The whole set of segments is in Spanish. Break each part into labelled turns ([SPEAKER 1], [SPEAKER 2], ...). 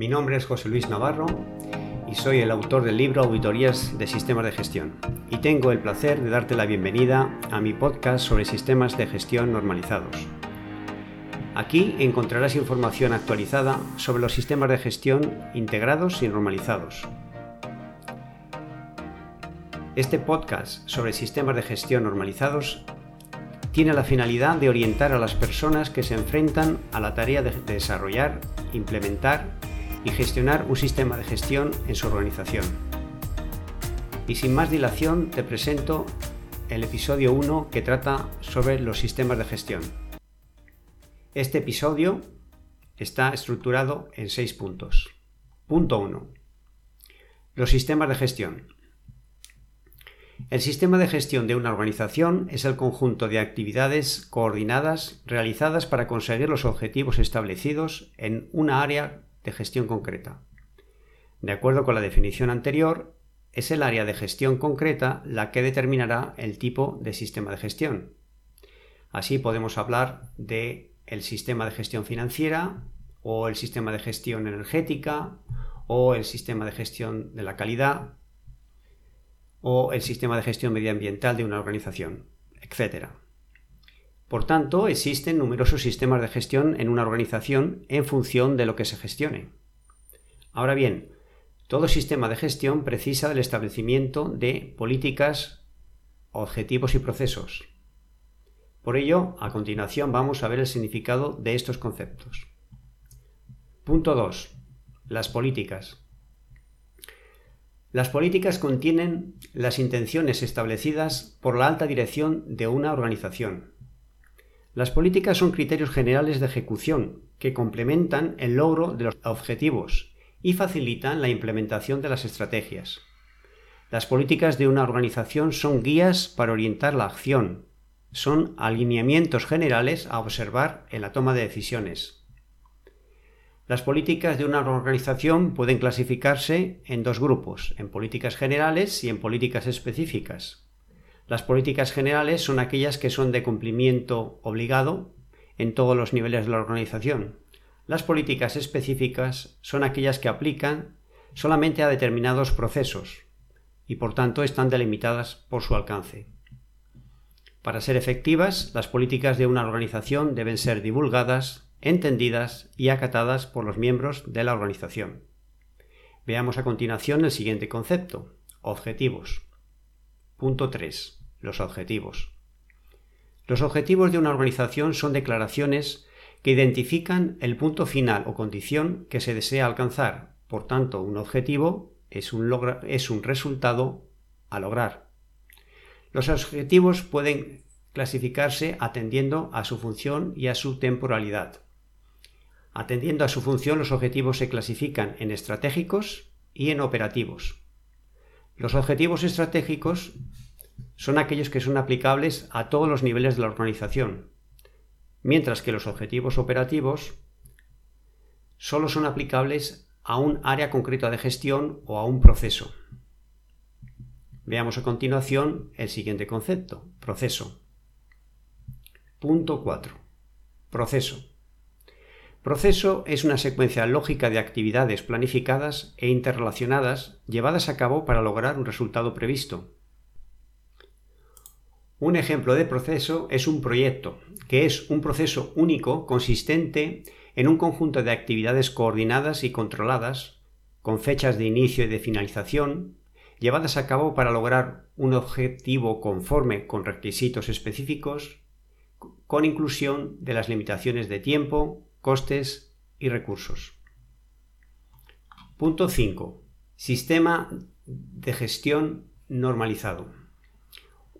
[SPEAKER 1] Mi nombre es José Luis Navarro y soy el autor del libro Auditorías de Sistemas de Gestión. Y tengo el placer de darte la bienvenida a mi podcast sobre sistemas de gestión normalizados. Aquí encontrarás información actualizada sobre los sistemas de gestión integrados y normalizados. Este podcast sobre sistemas de gestión normalizados tiene la finalidad de orientar a las personas que se enfrentan a la tarea de desarrollar, implementar y gestionar un sistema de gestión en su organización. Y sin más dilación te presento el episodio 1 que trata sobre los sistemas de gestión. Este episodio está estructurado en seis puntos. Punto 1. Los sistemas de gestión. El sistema de gestión de una organización es el conjunto de actividades coordinadas realizadas para conseguir los objetivos establecidos en una área de gestión concreta. De acuerdo con la definición anterior, es el área de gestión concreta la que determinará el tipo de sistema de gestión. Así podemos hablar de el sistema de gestión financiera o el sistema de gestión energética o el sistema de gestión de la calidad o el sistema de gestión medioambiental de una organización, etc. Por tanto, existen numerosos sistemas de gestión en una organización en función de lo que se gestione. Ahora bien, todo sistema de gestión precisa del establecimiento de políticas, objetivos y procesos. Por ello, a continuación vamos a ver el significado de estos conceptos. Punto 2. Las políticas. Las políticas contienen las intenciones establecidas por la alta dirección de una organización. Las políticas son criterios generales de ejecución que complementan el logro de los objetivos y facilitan la implementación de las estrategias. Las políticas de una organización son guías para orientar la acción, son alineamientos generales a observar en la toma de decisiones, las políticas de una organización pueden clasificarse en dos grupos, en políticas generales y en políticas específicas. Las políticas generales son aquellas que son de cumplimiento obligado en todos los niveles de la organización. Las políticas específicas son aquellas que aplican solamente a determinados procesos y por tanto están delimitadas por su alcance. Para ser efectivas, las políticas de una organización deben ser divulgadas, entendidas y acatadas por los miembros de la organización. Veamos a continuación el siguiente concepto, objetivos. Punto 3. Los objetivos. Los objetivos de una organización son declaraciones que identifican el punto final o condición que se desea alcanzar. Por tanto, un objetivo es un, es un resultado a lograr. Los objetivos pueden clasificarse atendiendo a su función y a su temporalidad. Atendiendo a su función, los objetivos se clasifican en estratégicos y en operativos. Los objetivos estratégicos son aquellos que son aplicables a todos los niveles de la organización, mientras que los objetivos operativos solo son aplicables a un área concreta de gestión o a un proceso. Veamos a continuación el siguiente concepto, proceso. Punto 4. Proceso. Proceso es una secuencia lógica de actividades planificadas e interrelacionadas llevadas a cabo para lograr un resultado previsto. Un ejemplo de proceso es un proyecto, que es un proceso único consistente en un conjunto de actividades coordinadas y controladas, con fechas de inicio y de finalización, llevadas a cabo para lograr un objetivo conforme con requisitos específicos, con inclusión de las limitaciones de tiempo, costes y recursos. Punto 5. Sistema de gestión normalizado.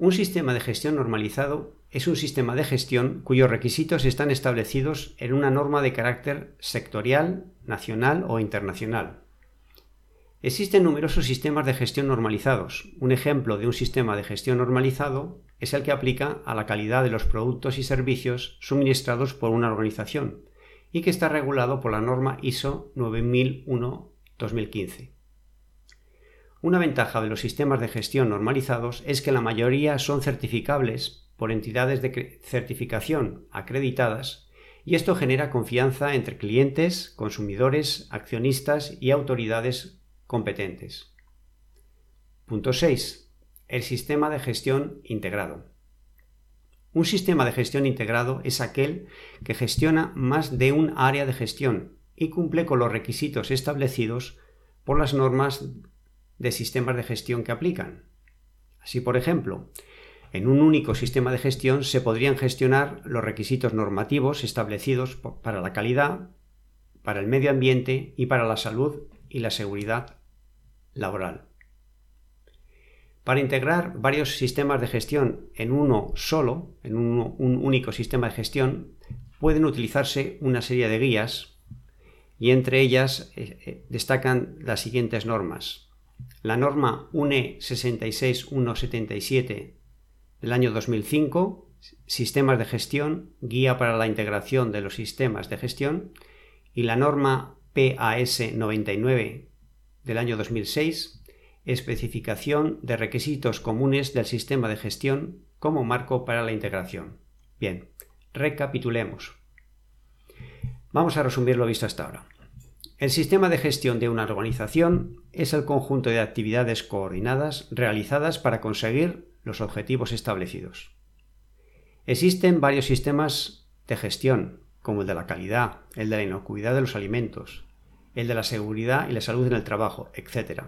[SPEAKER 1] Un sistema de gestión normalizado es un sistema de gestión cuyos requisitos están establecidos en una norma de carácter sectorial, nacional o internacional. Existen numerosos sistemas de gestión normalizados. Un ejemplo de un sistema de gestión normalizado es el que aplica a la calidad de los productos y servicios suministrados por una organización, y que está regulado por la norma ISO 9001-2015. Una ventaja de los sistemas de gestión normalizados es que la mayoría son certificables por entidades de certificación acreditadas y esto genera confianza entre clientes, consumidores, accionistas y autoridades competentes. Punto 6. El sistema de gestión integrado. Un sistema de gestión integrado es aquel que gestiona más de un área de gestión y cumple con los requisitos establecidos por las normas de sistemas de gestión que aplican. Así, por ejemplo, en un único sistema de gestión se podrían gestionar los requisitos normativos establecidos para la calidad, para el medio ambiente y para la salud y la seguridad laboral. Para integrar varios sistemas de gestión en uno solo, en un, único sistema de gestión, pueden utilizarse una serie de guías y entre ellas eh, eh, destacan las siguientes normas. La norma UNE 66177 del año 2005, Sistemas de gestión, guía para la integración de los sistemas de gestión, y la norma PAS 99 del año 2006, especificación de requisitos comunes del sistema de gestión como marco para la integración. Bien, recapitulemos. Vamos a resumir lo visto hasta ahora. El sistema de gestión de una organización es el conjunto de actividades coordinadas realizadas para conseguir los objetivos establecidos. Existen varios sistemas de gestión, como el de la calidad, el de la inocuidad de los alimentos, el de la seguridad y la salud en el trabajo, etc.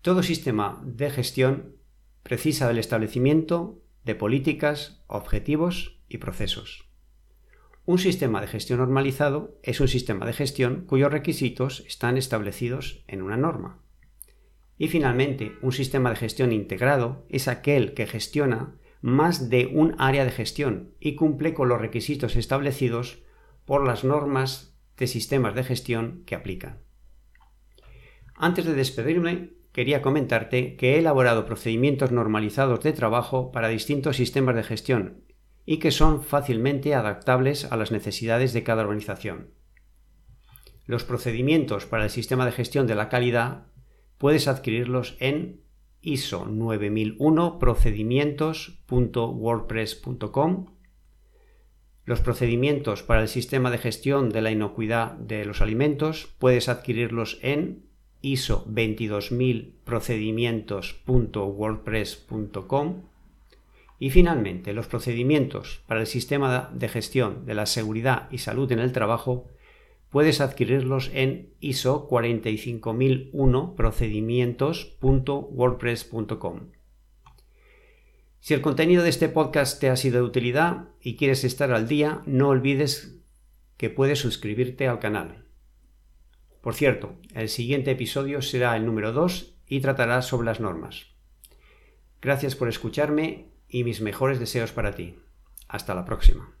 [SPEAKER 1] Todo sistema de gestión precisa del establecimiento de políticas, objetivos y procesos. Un sistema de gestión normalizado es un sistema de gestión cuyos requisitos están establecidos en una norma. Y finalmente, un sistema de gestión integrado es aquel que gestiona más de un área de gestión y cumple con los requisitos establecidos por las normas de sistemas de gestión que aplican. Antes de despedirme, quería comentarte que he elaborado procedimientos normalizados de trabajo para distintos sistemas de gestión y que son fácilmente adaptables a las necesidades de cada organización. Los procedimientos para el sistema de gestión de la calidad puedes adquirirlos en ISO 9001 procedimientos.wordpress.com. Los procedimientos para el sistema de gestión de la inocuidad de los alimentos puedes adquirirlos en ISO 22000 procedimientos.wordpress.com. Y finalmente, los procedimientos para el sistema de gestión de la seguridad y salud en el trabajo puedes adquirirlos en ISO 45001 procedimientos.wordpress.com. Si el contenido de este podcast te ha sido de utilidad y quieres estar al día, no olvides que puedes suscribirte al canal. Por cierto, el siguiente episodio será el número 2 y tratará sobre las normas. Gracias por escucharme y mis mejores deseos para ti. Hasta la próxima.